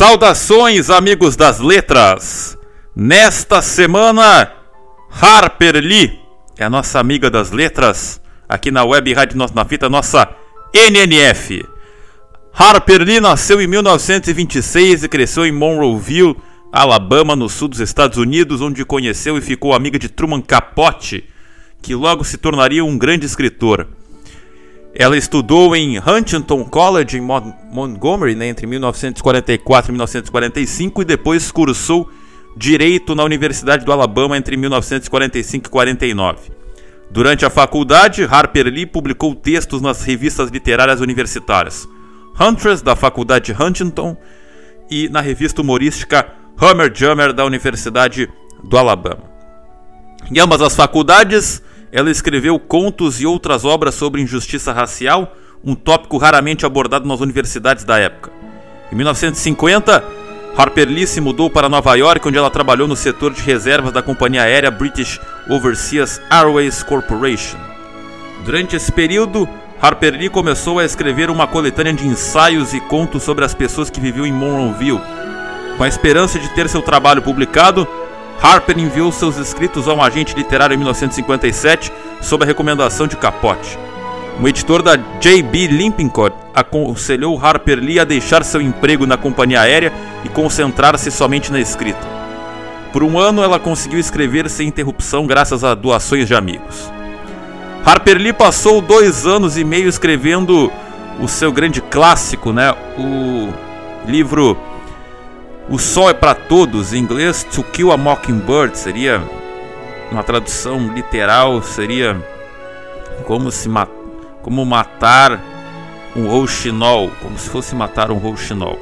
Saudações, amigos das letras! Nesta semana, Harper Lee é a nossa amiga das letras aqui na Web Rádio Nossa na Fita, nossa NNF. Harper Lee nasceu em 1926 e cresceu em Monroeville, Alabama, no sul dos Estados Unidos, onde conheceu e ficou amiga de Truman Capote, que logo se tornaria um grande escritor. Ela estudou em Huntington College, em Montgomery, né, entre 1944 e 1945, e depois cursou Direito na Universidade do Alabama entre 1945 e 49. Durante a faculdade, Harper Lee publicou textos nas revistas literárias universitárias Huntress, da Faculdade de Huntington, e na revista humorística Hammer Jammer, da Universidade do Alabama. Em ambas as faculdades, ela escreveu contos e outras obras sobre injustiça racial, um tópico raramente abordado nas universidades da época. Em 1950, Harper Lee se mudou para Nova York, onde ela trabalhou no setor de reservas da companhia aérea British Overseas Airways Corporation. Durante esse período, Harper Lee começou a escrever uma coletânea de ensaios e contos sobre as pessoas que viviam em Monroeville. Com a esperança de ter seu trabalho publicado, Harper enviou seus escritos a um agente literário em 1957 sob a recomendação de Capote. O editor da J.B. Lippincott aconselhou Harper Lee a deixar seu emprego na companhia aérea e concentrar-se somente na escrita. Por um ano, ela conseguiu escrever sem interrupção graças a doações de amigos. Harper Lee passou dois anos e meio escrevendo o seu grande clássico, né? O livro o Sol é para Todos, em inglês To Kill a Mockingbird, seria uma tradução literal, seria como se mat como matar um rouxinol, como se fosse matar um rouxinol.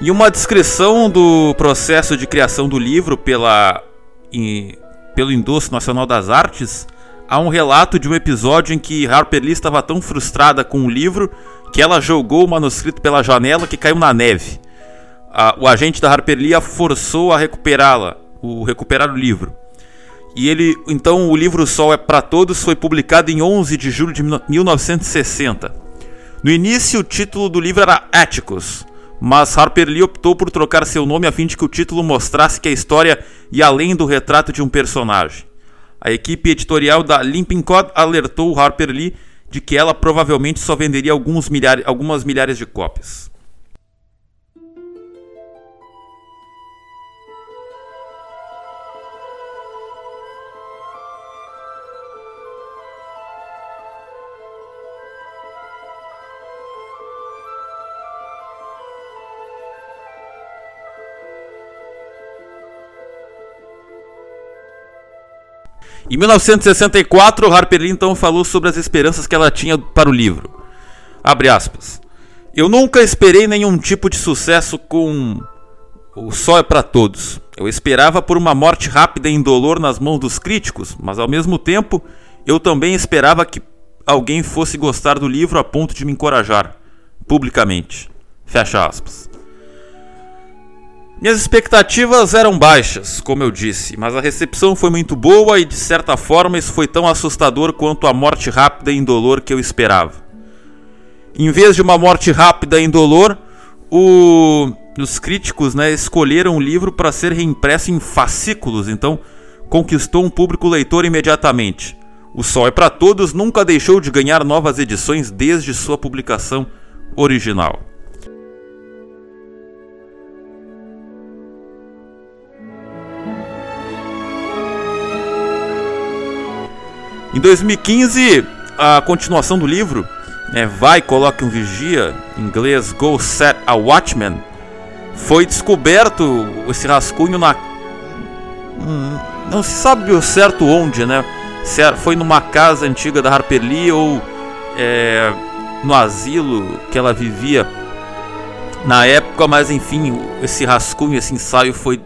E uma descrição do processo de criação do livro pela em, pelo Indústria Nacional das Artes, há um relato de um episódio em que Harper Lee estava tão frustrada com o livro que ela jogou o manuscrito pela janela que caiu na neve a, o agente da Harper Lee a forçou a recuperá-la, o recuperar o livro. E ele, então, o livro Sol é para Todos foi publicado em 11 de julho de 1960. No início, o título do livro era Atticus, mas Harper Lee optou por trocar seu nome a fim de que o título mostrasse que a história ia além do retrato de um personagem. A equipe editorial da Limping Code alertou Harper Lee de que ela provavelmente só venderia milhares, algumas milhares de cópias. Em 1964, Harper Lee então falou sobre as esperanças que ela tinha para o livro. Abre aspas. Eu nunca esperei nenhum tipo de sucesso com O Sol é para Todos. Eu esperava por uma morte rápida e indolor nas mãos dos críticos, mas ao mesmo tempo eu também esperava que alguém fosse gostar do livro a ponto de me encorajar publicamente. Fecha aspas. Minhas expectativas eram baixas, como eu disse, mas a recepção foi muito boa e de certa forma isso foi tão assustador quanto a morte rápida e indolor que eu esperava. Em vez de uma morte rápida e indolor, o... os críticos né, escolheram o livro para ser reimpresso em fascículos, então conquistou um público leitor imediatamente. O Sol é para Todos nunca deixou de ganhar novas edições desde sua publicação original. Em 2015, a continuação do livro, né, Vai Coloque um Vigia, em inglês Go Set a Watchman, foi descoberto esse rascunho na. Hum, não se sabe o certo onde, né? Se foi numa casa antiga da Harper Lee ou é, no asilo que ela vivia na época, mas enfim, esse rascunho, esse ensaio foi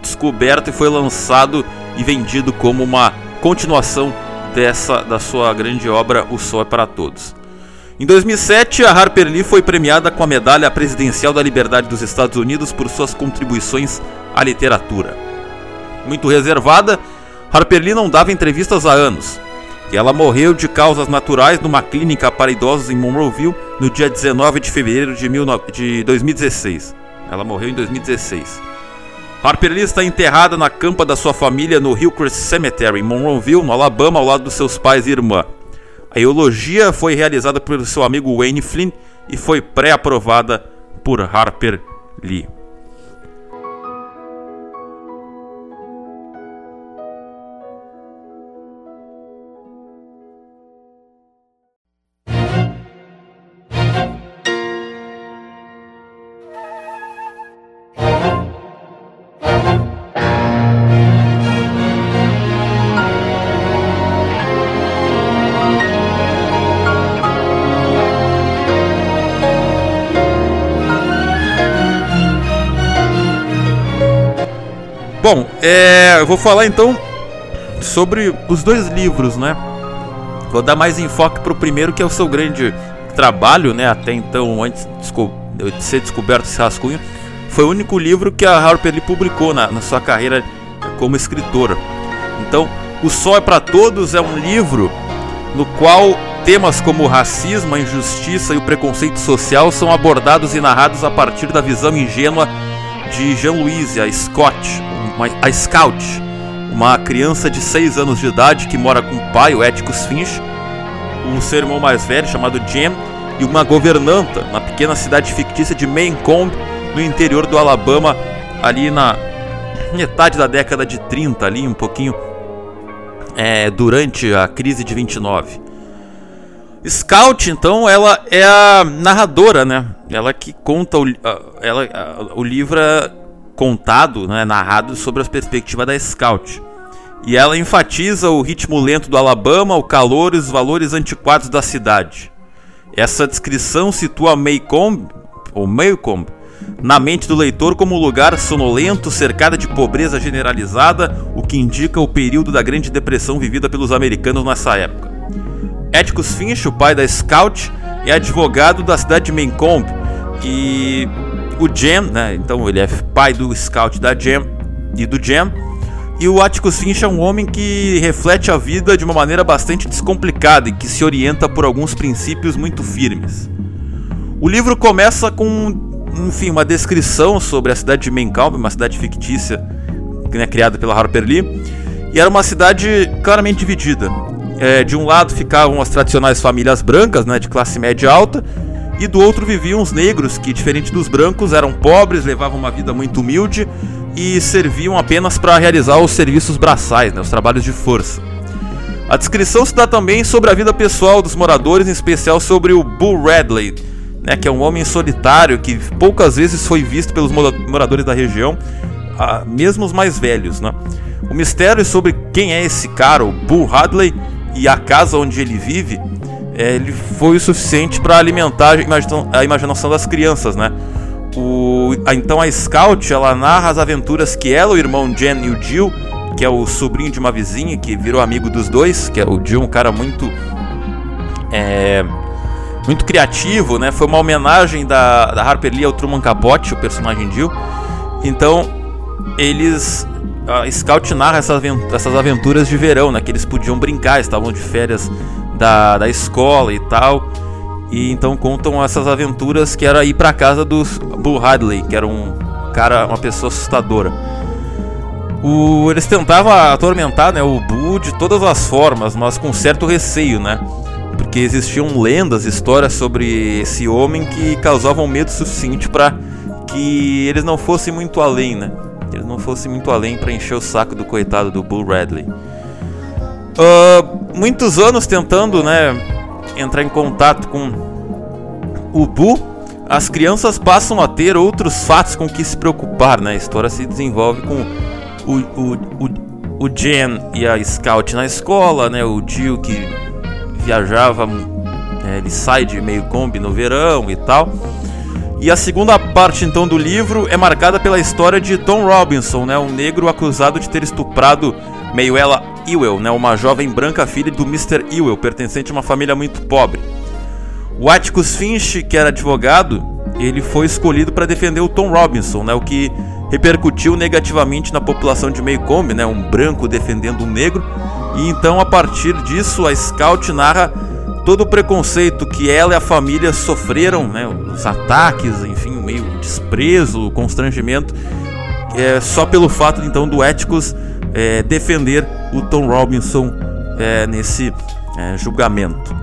descoberto e foi lançado e vendido como uma continuação dessa da sua grande obra O Sol é para Todos. Em 2007, a Harper Lee foi premiada com a Medalha Presidencial da Liberdade dos Estados Unidos por suas contribuições à literatura. Muito reservada, Harper Lee não dava entrevistas há anos. Ela morreu de causas naturais numa clínica para idosos em Monroeville no dia 19 de fevereiro de 2016. Ela morreu em 2016. Harper Lee está enterrada na campa da sua família no Hillcrest Cemetery, em Monroeville, no Alabama, ao lado dos seus pais e irmã. A eulogia foi realizada pelo seu amigo Wayne Flynn e foi pré-aprovada por Harper Lee. Vou falar então sobre os dois livros, né? Vou dar mais enfoque para o primeiro, que é o seu grande trabalho, né? Até então, antes de ser descoberto esse rascunho, foi o único livro que a Harper Lee publicou na, na sua carreira como escritora. Então, O Sol é para Todos é um livro no qual temas como racismo, a injustiça e o preconceito social são abordados e narrados a partir da visão ingênua de Jean-Louise Scott, uma, a Scout, uma criança de 6 anos de idade que mora com o pai, o Atticus Finch, um seu irmão mais velho chamado Jim e uma governanta na pequena cidade fictícia de Maycomb, no interior do Alabama, ali na metade da década de 30, ali um pouquinho é, durante a crise de 29. Scout, então, ela é a narradora, né? Ela que conta o, ela, o livro contado, né, narrado sobre a perspectiva da Scout. E ela enfatiza o ritmo lento do Alabama, o calor e os valores antiquados da cidade. Essa descrição situa Maycomb, ou Maycomb, na mente do leitor como um lugar sonolento, cercada de pobreza generalizada, o que indica o período da Grande Depressão vivida pelos americanos nessa época. Atticus Finch, o pai da Scout, é advogado da cidade de Maycomb e o Jam, né? Então ele é pai do Scout da Jam e do Jam. E o Atticus Finch é um homem que reflete a vida de uma maneira bastante descomplicada e que se orienta por alguns princípios muito firmes. O livro começa com, enfim, uma descrição sobre a cidade de Mencalm, uma cidade fictícia né, criada pela Harper Lee, e era uma cidade claramente dividida. É, de um lado ficavam as tradicionais famílias brancas, né, de classe média alta, e do outro viviam os negros, que, diferente dos brancos, eram pobres, levavam uma vida muito humilde e serviam apenas para realizar os serviços braçais, né, os trabalhos de força. A descrição se dá também sobre a vida pessoal dos moradores, em especial sobre o Bull Radley, né, que é um homem solitário que poucas vezes foi visto pelos moradores da região, mesmo os mais velhos. Né. O mistério sobre quem é esse cara, o Bull Radley, e a casa onde ele vive, é, ele foi o suficiente para alimentar a imaginação das crianças, né? O, a, então a Scout ela narra as aventuras que ela, o irmão Jen e o Jill, que é o sobrinho de uma vizinha que virou amigo dos dois, que é o Jill, um cara muito é, muito criativo, né? Foi uma homenagem da, da Harper Lee ao Truman Capote, o personagem Jill. Então eles a Scout narra essas, aventuras de verão, né? Que eles podiam brincar, estavam de férias da, da escola e tal. E então contam essas aventuras que era ir para casa do Bull Hadley, que era um cara, uma pessoa assustadora. O, eles tentavam atormentar né, o Bull de todas as formas, mas com certo receio, né? Porque existiam lendas, histórias sobre esse homem que causavam medo suficiente para que eles não fossem muito além, né? Eles não fossem muito além para encher o saco do coitado do Bull Radley. Uh, muitos anos tentando, né, entrar em contato com o Bu, as crianças passam a ter outros fatos com que se preocupar, né? A história se desenvolve com o, o, o, o Jen e a Scout na escola, né? O Jill que viajava, é, ele sai de meio combi no verão e tal. E a segunda parte então do livro é marcada pela história de Tom Robinson, né, um negro acusado de ter estuprado Mayuela Ewell, né, uma jovem branca filha do Mr. Ewell, pertencente a uma família muito pobre. O Atticus Finch, que era advogado, ele foi escolhido para defender o Tom Robinson, né, o que repercutiu negativamente na população de Maycomb, né, um branco defendendo um negro. E então a partir disso a Scout narra todo o preconceito que ela e a família sofreram, né, os ataques, enfim, meio desprezo, constrangimento, é, só pelo fato então do Éticos é, defender o Tom Robinson é, nesse é, julgamento.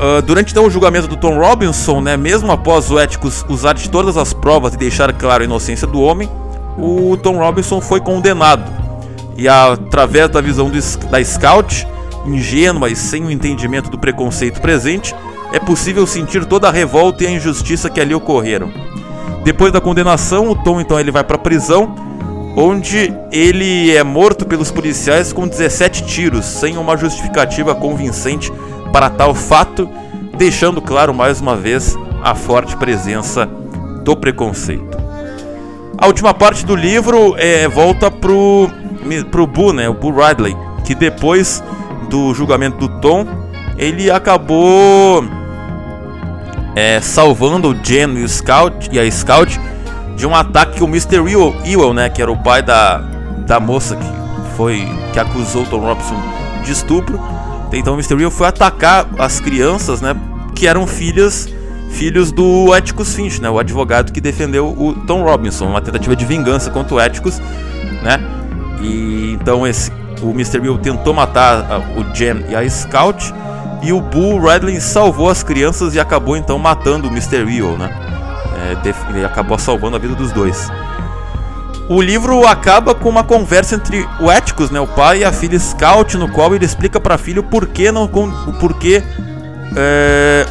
Uh, durante então o julgamento do Tom Robinson, né, mesmo após o Éticos usar de todas as provas e deixar claro a inocência do homem, o Tom Robinson foi condenado. E através da visão do, da Scout, ingênua e sem o entendimento do preconceito presente, é possível sentir toda a revolta e a injustiça que ali ocorreram. Depois da condenação, o Tom então ele vai para a prisão, onde ele é morto pelos policiais com 17 tiros, sem uma justificativa convincente para tal fato, deixando claro mais uma vez a forte presença do preconceito. A última parte do livro é, volta pro, pro Boo, né, o Boo Ridley, que depois do julgamento do Tom, ele acabou é, salvando o Jen e, o Scout, e a Scout de um ataque que o Mr. Ewell, Ewell, né, que era o pai da, da moça que foi que acusou Tom Robson de estupro. Então o Mr. Ewell foi atacar as crianças, né, que eram filhas filhos do Atticus Finch, né, o advogado que defendeu o Tom Robinson, uma tentativa de vingança contra o Atticus, né? E então esse o Mr. Bill tentou matar o Jam e a Scout. E o Bull Radley salvou as crianças e acabou então matando o Mr. Bill, né? É, acabou salvando a vida dos dois. O livro acaba com uma conversa entre o Éticos, né, o pai e a filha Scout, no qual ele explica para a filha o porquê não, o porquê, é,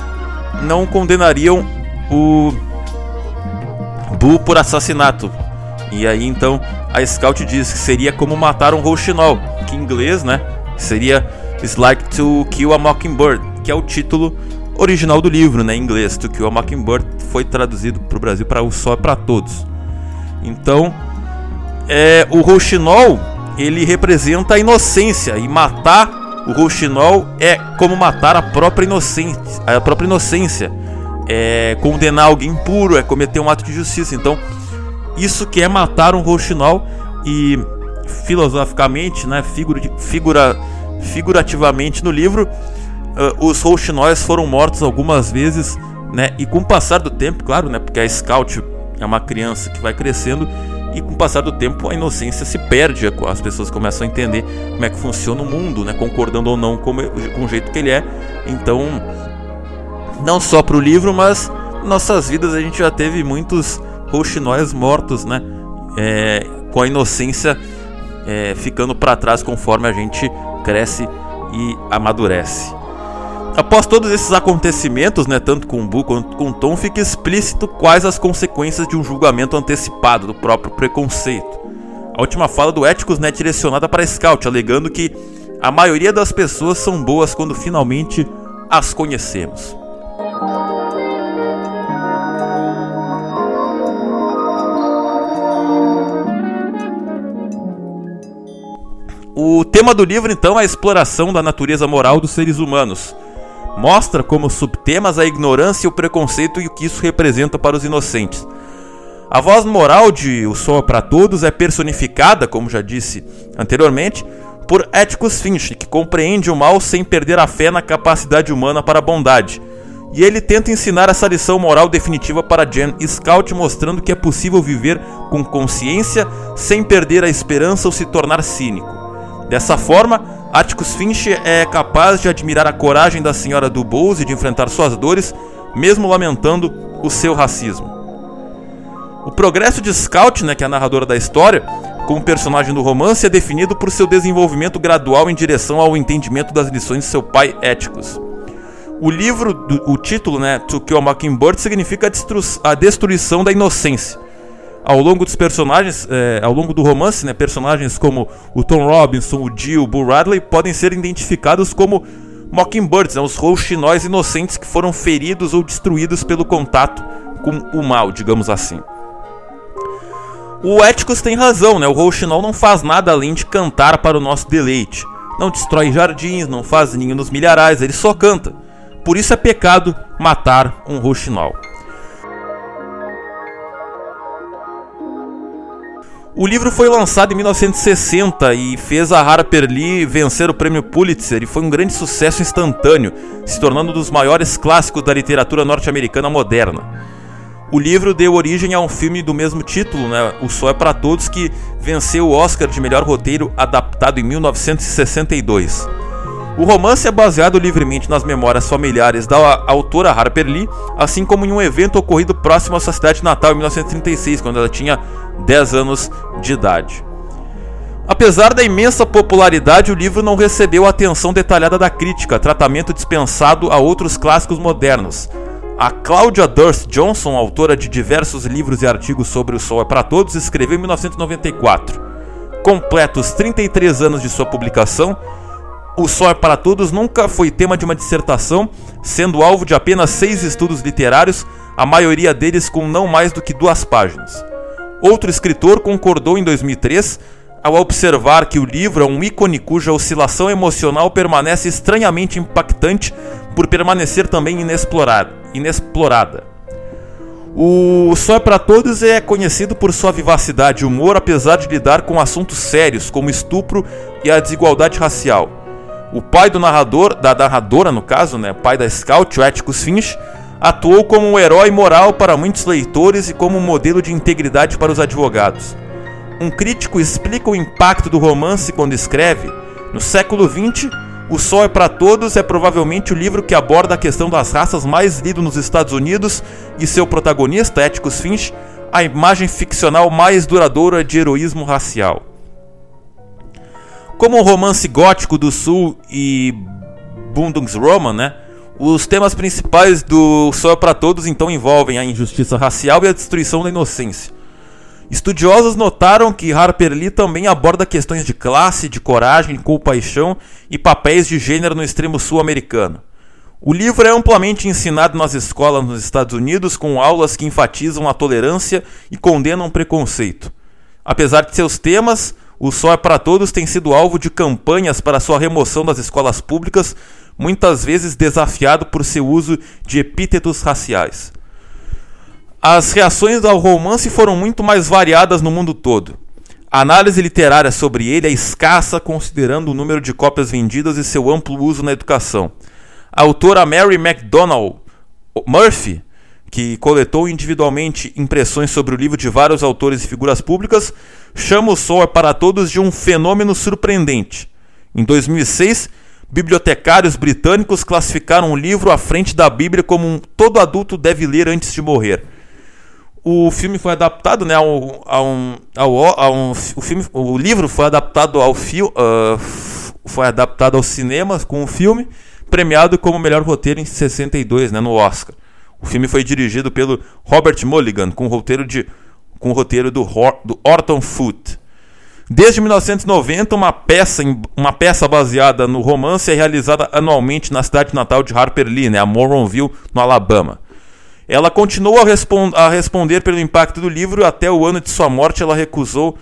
não condenariam o Bull por assassinato. E aí então a Scout diz que seria como matar um rouxinol, que em inglês, né, seria It's Like to Kill a Mockingbird, que é o título original do livro, né, em inglês. To Kill a Mockingbird foi traduzido para o Brasil para o Sol é para Todos. Então, é, o rouxinol, ele representa a inocência e matar o rouxinol é como matar a própria inocência, a própria inocência. É condenar alguém puro, é cometer um ato de justiça. Então, isso que é matar um rouxinol e filosoficamente, né, figura, figura, figurativamente no livro, uh, os rouxinóis foram mortos algumas vezes, né, e com o passar do tempo, claro, né, porque a Scout é uma criança que vai crescendo e com o passar do tempo a inocência se perde, as pessoas começam a entender como é que funciona o mundo, né, concordando ou não com, com o jeito que ele é. Então, não só para o livro, mas nossas vidas a gente já teve muitos rouxinóis mortos, né, é, com a inocência é, ficando para trás conforme a gente cresce e amadurece. Após todos esses acontecimentos, né, tanto com Bu quanto com Tom, fica explícito quais as consequências de um julgamento antecipado do próprio preconceito. A última fala do Éticos né, é direcionada para Scout, alegando que a maioria das pessoas são boas quando finalmente as conhecemos. O tema do livro, então, é a exploração da natureza moral dos seres humanos. Mostra como subtemas a ignorância e o preconceito e o que isso representa para os inocentes. A voz moral de O Sol é para Todos é personificada, como já disse anteriormente, por Éticos Finch, que compreende o mal sem perder a fé na capacidade humana para a bondade. E ele tenta ensinar essa lição moral definitiva para Jen Scout, mostrando que é possível viver com consciência sem perder a esperança ou se tornar cínico. Dessa forma, Atticus Finch é capaz de admirar a coragem da senhora do Bowles de enfrentar suas dores, mesmo lamentando o seu racismo. O progresso de Scout, né, que é a narradora da história, como personagem do romance, é definido por seu desenvolvimento gradual em direção ao entendimento das lições de seu pai Atticus. O livro, o título, né, To Kill a Mockingbird, significa a destruição da inocência ao longo dos personagens, é, ao longo do romance, né, personagens como o Tom Robinson, o Jill, o Bull Radley podem ser identificados como Mockingbirds, né, os rouxinóis inocentes que foram feridos ou destruídos pelo contato com o mal, digamos assim. O Éticos tem razão, né? O rouxinol não faz nada além de cantar para o nosso deleite. Não destrói jardins, não faz ninho nos milharais, ele só canta. Por isso é pecado matar um rouxinol. O livro foi lançado em 1960 e fez a Harper Lee vencer o prêmio Pulitzer e foi um grande sucesso instantâneo, se tornando um dos maiores clássicos da literatura norte-americana moderna. O livro deu origem a um filme do mesmo título, né, O Sol é para Todos, que venceu o Oscar de melhor roteiro adaptado em 1962. O romance é baseado livremente nas memórias familiares da autora Harper Lee, assim como em um evento ocorrido próximo à sua cidade natal em 1936, quando ela tinha 10 anos de idade. Apesar da imensa popularidade, o livro não recebeu a atenção detalhada da crítica, tratamento dispensado a outros clássicos modernos. A Claudia Durst Johnson, autora de diversos livros e artigos sobre o Sol é para Todos, escreveu em 1994. Completos 33 anos de sua publicação, o Sol é para Todos nunca foi tema de uma dissertação, sendo alvo de apenas seis estudos literários, a maioria deles com não mais do que duas páginas. Outro escritor concordou em 2003 ao observar que o livro é um ícone cuja oscilação emocional permanece estranhamente impactante por permanecer também inexplorada. inexplorada. O Só é para Todos é conhecido por sua vivacidade e humor, apesar de lidar com assuntos sérios como estupro e a desigualdade racial. O pai do narrador, da narradora no caso, né, pai da Scout, o Atticus Finch, atuou como um herói moral para muitos leitores e como um modelo de integridade para os advogados. Um crítico explica o impacto do romance quando escreve: No século XX, O Sol é para Todos é provavelmente o livro que aborda a questão das raças mais lido nos Estados Unidos e seu protagonista, Atticus Finch, a imagem ficcional mais duradoura de heroísmo racial. Como o romance gótico do sul e Bundungsroman, né? Os temas principais do Sol é para Todos então envolvem a injustiça racial e a destruição da inocência. Estudiosos notaram que Harper Lee também aborda questões de classe, de coragem, compaixão e papéis de gênero no extremo sul americano. O livro é amplamente ensinado nas escolas nos Estados Unidos com aulas que enfatizam a tolerância e condenam o preconceito. Apesar de seus temas, o Sol é para Todos tem sido alvo de campanhas para sua remoção das escolas públicas, muitas vezes desafiado por seu uso de epítetos raciais. As reações ao romance foram muito mais variadas no mundo todo. A análise literária sobre ele é escassa considerando o número de cópias vendidas e seu amplo uso na educação. A autora Mary McDonnell Murphy que coletou individualmente impressões sobre o livro de vários autores e figuras públicas, chama o Sol para todos de um fenômeno surpreendente. Em 2006, bibliotecários britânicos classificaram o livro à frente da Bíblia como um todo adulto deve ler antes de morrer. O filme foi adaptado, né, ao, a um, ao, a um, o, filme, o livro foi adaptado ao fio, uh, foi adaptado ao cinema com o filme, premiado como melhor roteiro em 62, né, no Oscar. O filme foi dirigido pelo Robert Mulligan, com o roteiro, de, com o roteiro do, do Orton Foote. Desde 1990, uma peça, uma peça baseada no romance é realizada anualmente na cidade natal de Harper Lee, né, a Moronville, no Alabama. Ela continuou a, respond a responder pelo impacto do livro até o ano de sua morte ela recusou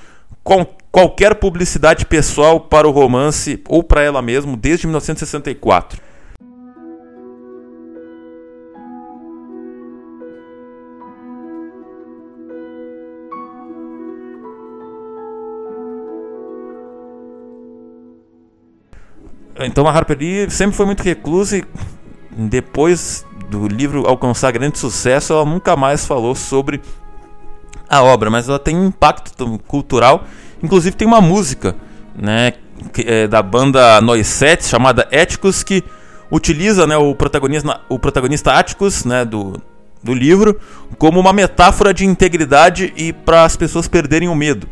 qualquer publicidade pessoal para o romance ou para ela mesma desde 1964. Então a Harper Lee sempre foi muito reclusa e depois do livro alcançar grande sucesso, ela nunca mais falou sobre a obra, mas ela tem um impacto cultural. Inclusive tem uma música, né, que, é, da banda Noisette chamada Éticos que utiliza, né, o protagonista, o protagonista né, do, do livro, como uma metáfora de integridade e para as pessoas perderem o medo.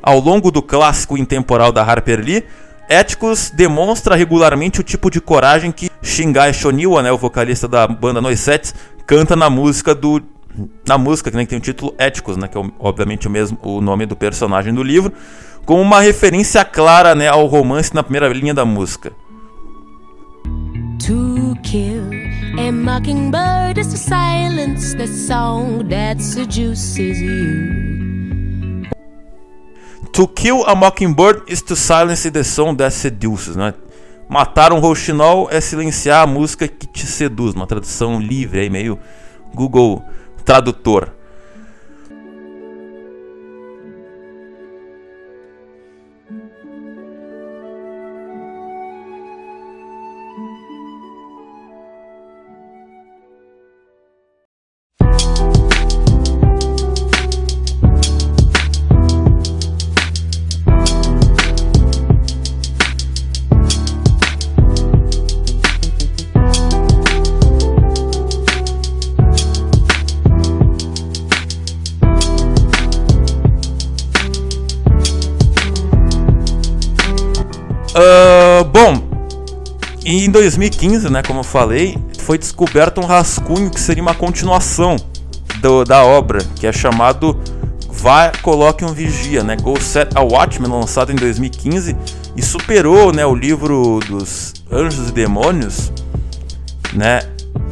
Ao longo do clássico intemporal da Harper Lee, Éticos demonstra regularmente o tipo de coragem que Shingai Shoniwa, né, o vocalista da banda Noisettes, canta na música do na música que, né, tem o título Éticos, né, que é obviamente o mesmo o nome do personagem do livro, com uma referência clara, né, ao romance na primeira linha da música. To kill A mockingbird is to silence the song that seduces you. To kill a mockingbird is to silence the song that seduces, né? Matar um rouxinol é silenciar a música que te seduz. Uma tradução livre aí, meio Google Tradutor. Em 2015, né, como eu falei, foi descoberto um rascunho que seria uma continuação do, da obra, que é chamado Vá, Coloque um Vigia, né, Go Set a Watchman, lançado em 2015, e superou né, o livro dos Anjos e Demônios, né,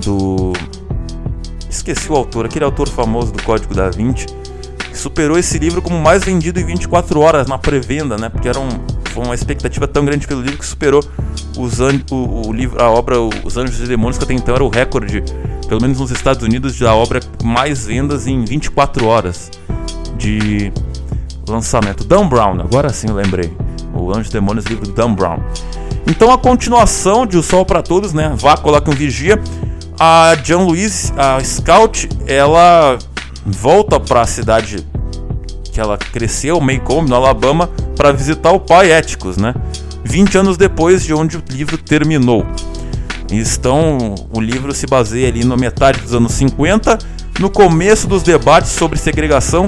do... Esqueci o autor, aquele autor famoso do Código da Vinci, que superou esse livro como mais vendido em 24 horas na pré-venda, né, porque era um uma expectativa tão grande pelo livro que superou os an o, o, livro, a obra Os Anjos e Demônios, que até então era o recorde, pelo menos nos Estados Unidos, da obra mais vendas em 24 horas de lançamento. Dan Brown, agora sim eu lembrei. O Anjos e Demônios, livro do Dan Brown. Então a continuação de O Sol para Todos, né? Vá, coloque um vigia. A John Louise, a Scout, ela volta para a cidade que ela cresceu, Maycomb, no Alabama, para visitar o pai Éticos, né? 20 anos depois de onde o livro terminou. Então, o livro se baseia ali na metade dos anos 50, no começo dos debates sobre segregação,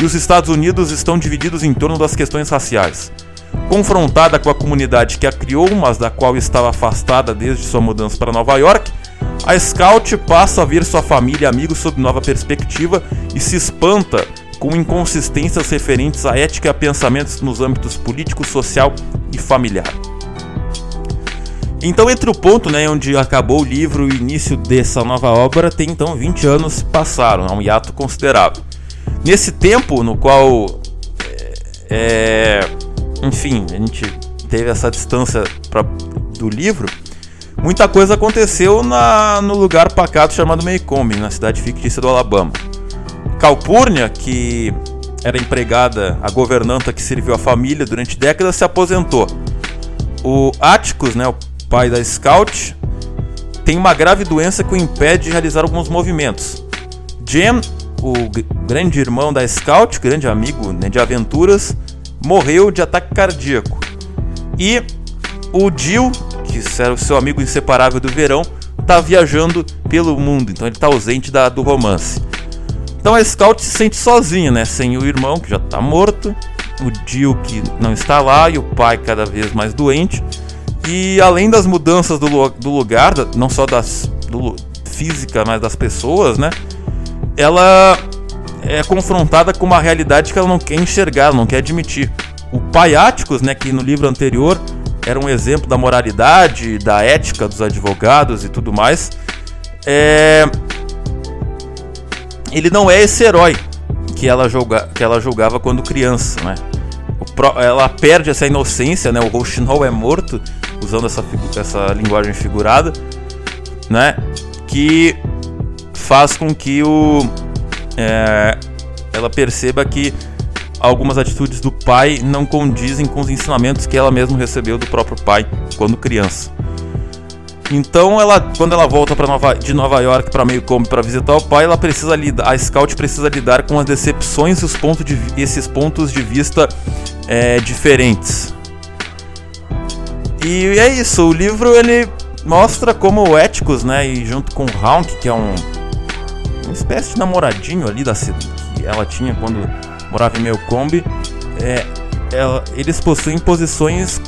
e os Estados Unidos estão divididos em torno das questões raciais. Confrontada com a comunidade que a criou, mas da qual estava afastada desde sua mudança para Nova York, a Scout passa a ver sua família e amigos sob nova perspectiva e se espanta com inconsistências referentes à ética e a pensamentos nos âmbitos político, social e familiar. Então, entre o ponto né, onde acabou o livro e o início dessa nova obra, tem então 20 anos passaram, é um hiato considerável. Nesse tempo no qual, é, é enfim, a gente teve essa distância pra, do livro, muita coisa aconteceu na, no lugar pacato chamado Maycomb, na cidade fictícia do Alabama. Calpurnia, que era empregada, a governanta que serviu a família durante décadas, se aposentou. O Atticus, né, o pai da Scout, tem uma grave doença que o impede de realizar alguns movimentos. Jem, o grande irmão da Scout, grande amigo né, de aventuras, morreu de ataque cardíaco. E o Jill, que era o seu amigo inseparável do verão, está viajando pelo mundo, então ele está ausente da, do romance. Então a Scout se sente sozinha, né? Sem o irmão, que já tá morto, o Jill, que não está lá, e o pai cada vez mais doente. E além das mudanças do, do lugar, não só das do, física, mas das pessoas, né? Ela é confrontada com uma realidade que ela não quer enxergar, não quer admitir. O pai Áticos, né, que no livro anterior era um exemplo da moralidade, da ética dos advogados e tudo mais, é, ele não é esse herói que ela, julga, que ela julgava quando criança, né? Pro, ela perde essa inocência, né? O Rochinol é morto, usando essa, essa linguagem figurada, né? Que faz com que o, é, ela perceba que algumas atitudes do pai não condizem com os ensinamentos que ela mesma recebeu do próprio pai quando criança. Então, ela, quando ela volta para Nova, de Nova York para Maycomb para visitar o pai, ela precisa lidar, a Scout precisa lidar com as decepções e os pontos de, esses pontos de vista é, diferentes. E é isso. O livro ele mostra como o Éticos, né, e junto com o que é um uma espécie de namoradinho ali da que ela tinha quando morava em Maycomb, é, ela, eles possuem posições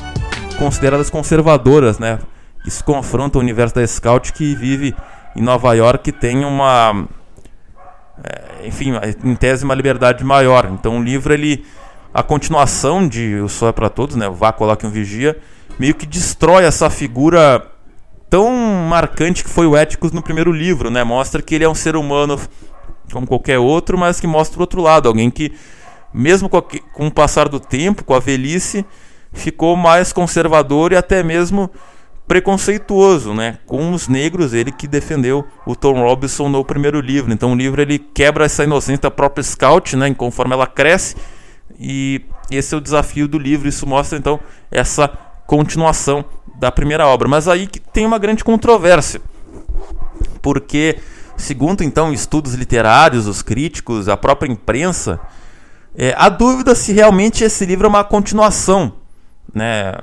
consideradas conservadoras, né? Isso confronta o universo da Scout que vive em Nova York que tem uma é, enfim, em tese uma liberdade maior. Então o livro ele a continuação de O Sol é para Todos, né? Vá coloque um vigia, meio que destrói essa figura tão marcante que foi o Éticos no primeiro livro, né? Mostra que ele é um ser humano como qualquer outro, mas que mostra o outro lado, alguém que mesmo com o passar do tempo, com a velhice, ficou mais conservador e até mesmo preconceituoso, né? Com os negros, ele que defendeu o Tom Robinson no primeiro livro. Então o livro ele quebra essa inocência da própria Scout, né? Conforme ela cresce e esse é o desafio do livro. Isso mostra então essa continuação da primeira obra. Mas aí que tem uma grande controvérsia, porque segundo então estudos literários, os críticos, a própria imprensa, é, há dúvida se realmente esse livro é uma continuação, né?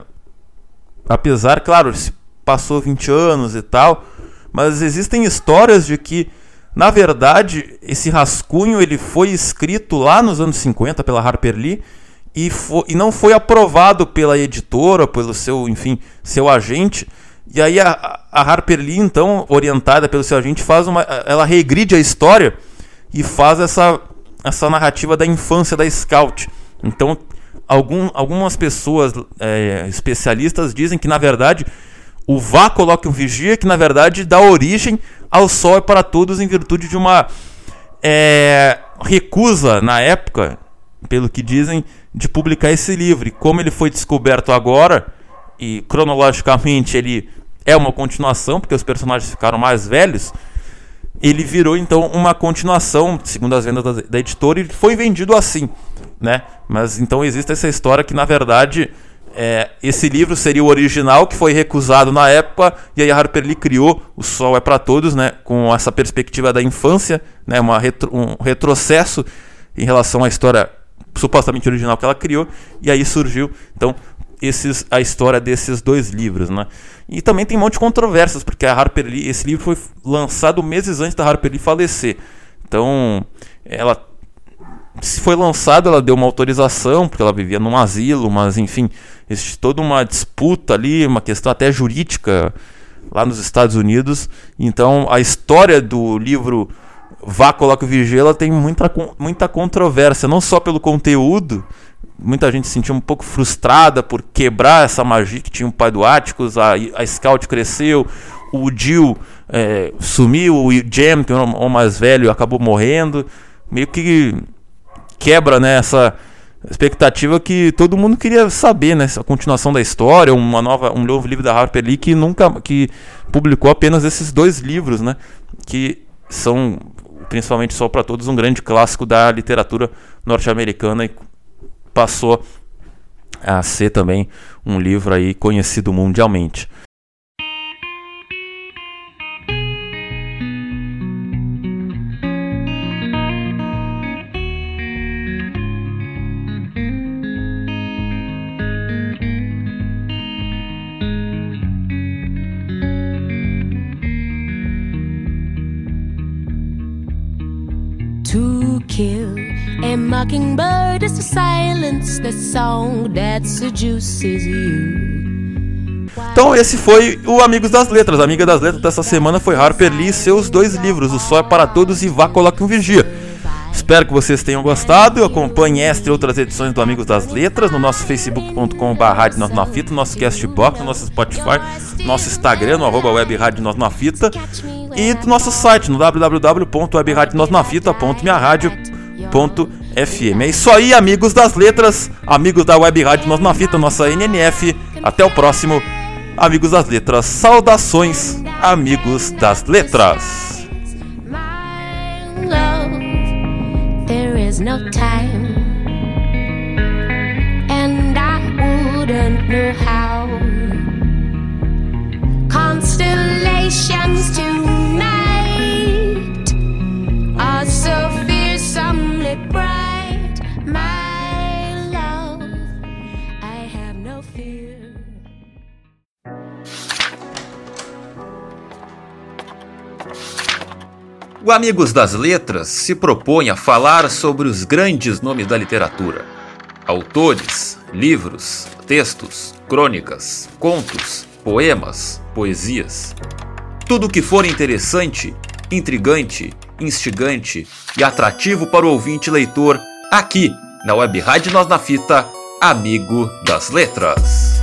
Apesar, claro, se passou 20 anos e tal, mas existem histórias de que, na verdade, esse rascunho ele foi escrito lá nos anos 50 pela Harper Lee e, foi, e não foi aprovado pela editora, pelo seu, enfim, seu agente. E aí a, a Harper Lee, então, orientada pelo seu agente, faz uma, ela regride a história e faz essa essa narrativa da infância da Scout. Então, algum, algumas pessoas é, especialistas dizem que, na verdade, o Vá coloca um vigia que, na verdade, dá origem ao Sol para Todos em virtude de uma é, recusa, na época, pelo que dizem, de publicar esse livro. E como ele foi descoberto agora, e cronologicamente ele é uma continuação, porque os personagens ficaram mais velhos, ele virou então uma continuação, segundo as vendas da, da editora, e foi vendido assim, né? Mas então existe essa história que na verdade é, esse livro seria o original que foi recusado na época e aí a Harper Lee criou O Sol é para Todos, né? Com essa perspectiva da infância, né? Uma retro, um retrocesso em relação à história supostamente original que ela criou e aí surgiu então esses, a história desses dois livros, né? E também tem um monte de controvérsias, porque a Harper Lee, esse livro foi lançado meses antes da Harper Lee falecer. Então, ela se foi lançado, ela deu uma autorização, porque ela vivia num asilo, mas enfim, existe toda uma disputa ali, uma questão até jurídica lá nos Estados Unidos. Então, a história do livro Vá, Coloca o Vigia, ela tem muita, muita controvérsia, não só pelo conteúdo, muita gente se sentiu um pouco frustrada por quebrar essa magia que tinha o pai do Atticus, a, a Scout cresceu, o Jill é, sumiu, o Jam, que é o mais velho, acabou morrendo, meio que quebra né, essa expectativa que todo mundo queria saber, né, a continuação da história, uma nova, um novo livro da Harper Lee que nunca, que publicou apenas esses dois livros, né, que são principalmente só para todos um grande clássico da literatura norte-americana e passou a ser também um livro aí conhecido mundialmente. To kill A mockingbird is to silence the song that seduces you. Então esse foi o Amigos das Letras. A amiga das letras dessa semana foi Harper Lee e seus dois livros, O Sol é para Todos e Vá Coloque um Vigia. Espero que vocês tenham gostado. Acompanhe esta e outras edições do Amigos das Letras no nosso facebook.com.br na fita, no nosso castbox, no nosso Spotify, no nosso Instagram, no arroba web na fita e do nosso site no www.webradionosnafita.minharadio.com FM. É isso aí, amigos das letras, amigos da Web Rádio Nós na Fita, nossa NNF. Até o próximo, amigos das letras. Saudações, amigos das letras. Constellations tonight O Amigos das Letras se propõe a falar sobre os grandes nomes da literatura. Autores, livros, textos, crônicas, contos, poemas, poesias. Tudo que for interessante, intrigante instigante e atrativo para o ouvinte leitor aqui na Web Rádio Nós na Fita, Amigo das Letras.